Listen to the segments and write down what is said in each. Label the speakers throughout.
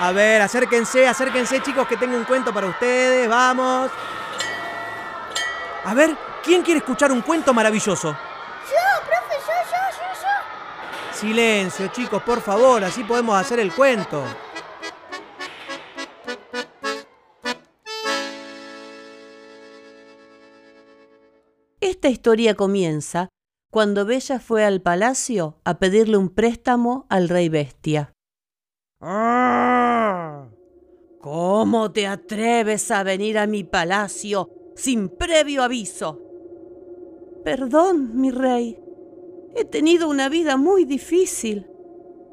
Speaker 1: A ver, acérquense, acérquense chicos que tengo un cuento para ustedes, vamos. A ver, ¿quién quiere escuchar un cuento maravilloso?
Speaker 2: Yo, profe, yo, yo, yo, yo.
Speaker 1: Silencio chicos, por favor, así podemos hacer el cuento.
Speaker 3: Esta historia comienza cuando Bella fue al palacio a pedirle un préstamo al rey bestia. ¿Cómo te atreves a venir a mi palacio sin previo aviso? Perdón, mi rey. He tenido una vida muy difícil.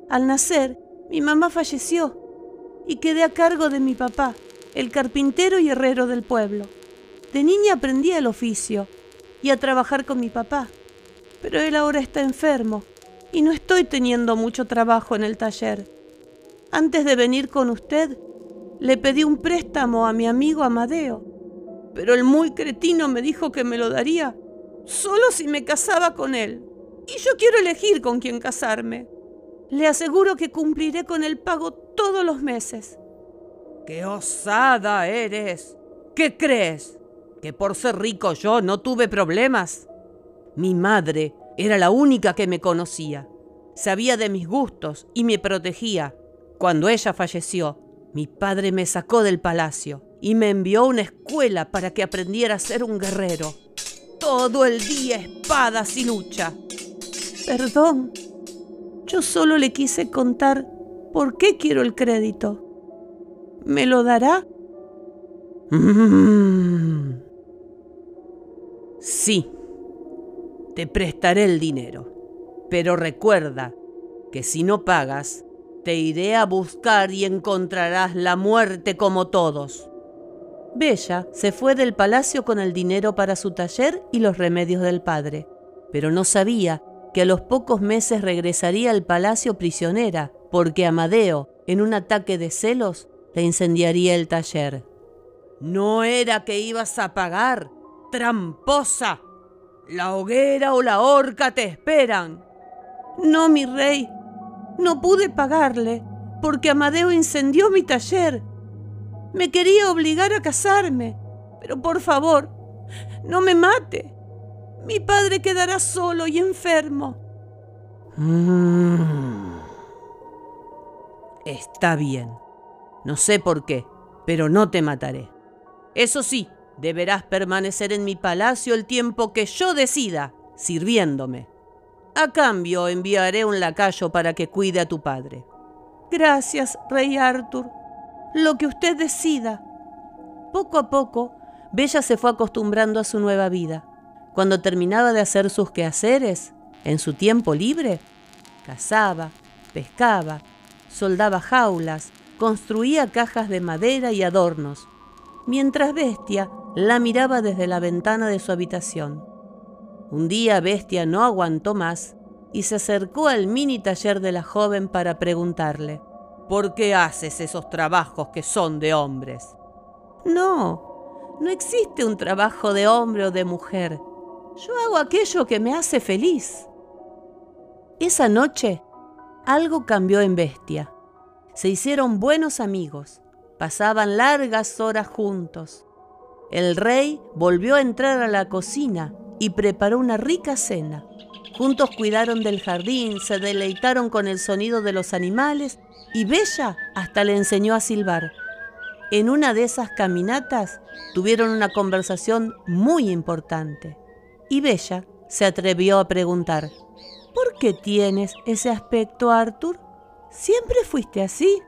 Speaker 3: Al nacer, mi mamá falleció y quedé a cargo de mi papá, el carpintero y herrero del pueblo. De niña aprendí el oficio y a trabajar con mi papá, pero él ahora está enfermo y no estoy teniendo mucho trabajo en el taller. Antes de venir con usted, le pedí un préstamo a mi amigo Amadeo, pero el muy cretino me dijo que me lo daría solo si me casaba con él. Y yo quiero elegir con quién casarme. Le aseguro que cumpliré con el pago todos los meses. ¡Qué osada eres! ¿Qué crees? ¿Que por ser rico yo no tuve problemas? Mi madre era la única que me conocía. Sabía de mis gustos y me protegía. Cuando ella falleció, mi padre me sacó del palacio y me envió a una escuela para que aprendiera a ser un guerrero. Todo el día espadas y lucha. Perdón, yo solo le quise contar por qué quiero el crédito. ¿Me lo dará? Mm. Sí, te prestaré el dinero, pero recuerda que si no pagas, te iré a buscar y encontrarás la muerte como todos. Bella se fue del palacio con el dinero para su taller y los remedios del padre, pero no sabía que a los pocos meses regresaría al palacio prisionera, porque Amadeo, en un ataque de celos, le incendiaría el taller. No era que ibas a pagar, tramposa. La hoguera o la horca te esperan. No, mi rey, no pude pagarle, porque Amadeo incendió mi taller. Me quería obligar a casarme, pero por favor, no me mate. Mi padre quedará solo y enfermo. Mm. Está bien. No sé por qué, pero no te mataré. Eso sí, deberás permanecer en mi palacio el tiempo que yo decida, sirviéndome. A cambio enviaré un lacayo para que cuide a tu padre. Gracias, rey Arthur. Lo que usted decida. Poco a poco, Bella se fue acostumbrando a su nueva vida. Cuando terminaba de hacer sus quehaceres, en su tiempo libre, cazaba, pescaba, soldaba jaulas, construía cajas de madera y adornos, mientras Bestia la miraba desde la ventana de su habitación. Un día Bestia no aguantó más y se acercó al mini taller de la joven para preguntarle, ¿por qué haces esos trabajos que son de hombres? No, no existe un trabajo de hombre o de mujer. Yo hago aquello que me hace feliz. Esa noche, algo cambió en Bestia. Se hicieron buenos amigos, pasaban largas horas juntos. El rey volvió a entrar a la cocina y preparó una rica cena. Juntos cuidaron del jardín, se deleitaron con el sonido de los animales y Bella hasta le enseñó a silbar. En una de esas caminatas tuvieron una conversación muy importante y Bella se atrevió a preguntar, ¿por qué tienes ese aspecto, Arthur? ¿Siempre fuiste así?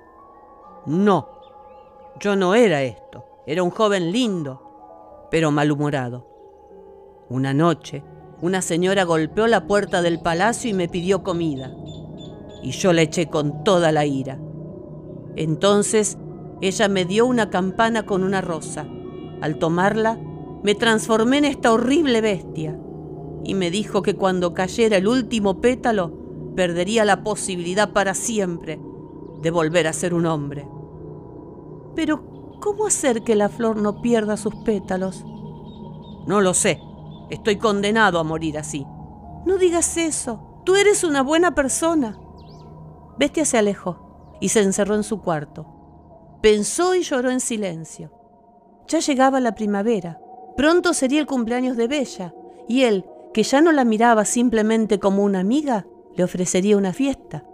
Speaker 3: No, yo no era esto. Era un joven lindo, pero malhumorado. Una noche, una señora golpeó la puerta del palacio y me pidió comida. Y yo la eché con toda la ira. Entonces, ella me dio una campana con una rosa. Al tomarla, me transformé en esta horrible bestia y me dijo que cuando cayera el último pétalo, perdería la posibilidad para siempre de volver a ser un hombre. Pero, ¿cómo hacer que la flor no pierda sus pétalos? No lo sé. Estoy condenado a morir así. No digas eso. Tú eres una buena persona. Bestia se alejó y se encerró en su cuarto. Pensó y lloró en silencio. Ya llegaba la primavera. Pronto sería el cumpleaños de Bella, y él, que ya no la miraba simplemente como una amiga, le ofrecería una fiesta.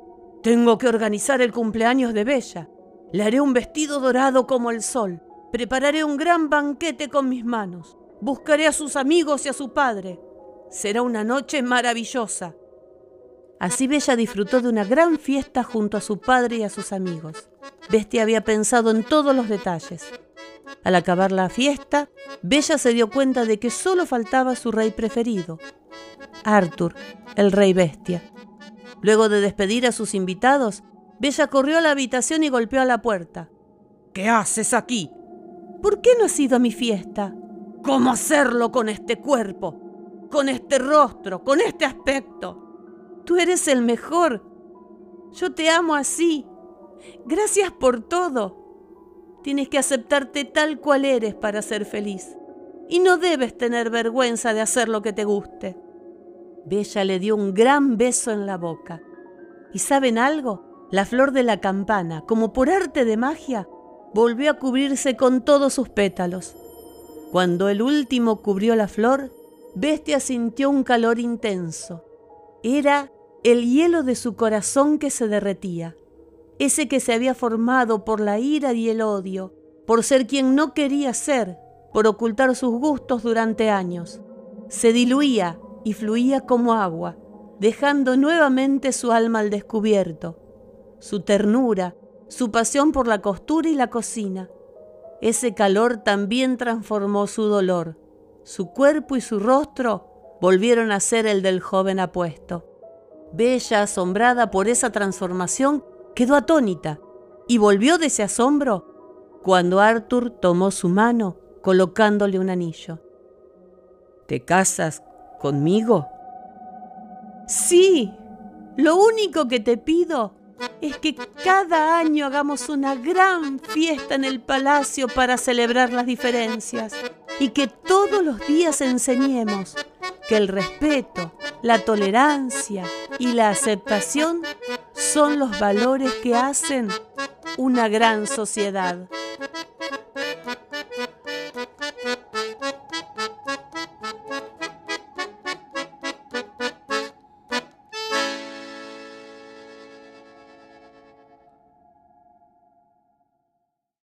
Speaker 3: Tengo que organizar el cumpleaños de Bella. Le haré un vestido dorado como el sol. Prepararé un gran banquete con mis manos. Buscaré a sus amigos y a su padre. Será una noche maravillosa. Así Bella disfrutó de una gran fiesta junto a su padre y a sus amigos. Bestia había pensado en todos los detalles. Al acabar la fiesta, Bella se dio cuenta de que solo faltaba su rey preferido, Arthur, el rey bestia. Luego de despedir a sus invitados, Bella corrió a la habitación y golpeó a la puerta. ¿Qué haces aquí? ¿Por qué no has ido a mi fiesta? ¿Cómo hacerlo con este cuerpo? Con este rostro, con este aspecto. Tú eres el mejor. Yo te amo así. Gracias por todo. Tienes que aceptarte tal cual eres para ser feliz. Y no debes tener vergüenza de hacer lo que te guste. Bella le dio un gran beso en la boca. ¿Y saben algo? La flor de la campana, como por arte de magia, volvió a cubrirse con todos sus pétalos. Cuando el último cubrió la flor, Bestia sintió un calor intenso. Era el hielo de su corazón que se derretía, ese que se había formado por la ira y el odio, por ser quien no quería ser, por ocultar sus gustos durante años. Se diluía y fluía como agua, dejando nuevamente su alma al descubierto, su ternura, su pasión por la costura y la cocina. Ese calor también transformó su dolor. Su cuerpo y su rostro volvieron a ser el del joven apuesto. Bella, asombrada por esa transformación, quedó atónita y volvió de ese asombro cuando Arthur tomó su mano colocándole un anillo. ¿Te casas conmigo? Sí, lo único que te pido es que cada año hagamos una gran fiesta en el palacio para celebrar las diferencias y que todos los días enseñemos que el respeto, la tolerancia y la aceptación son los valores que hacen una gran sociedad.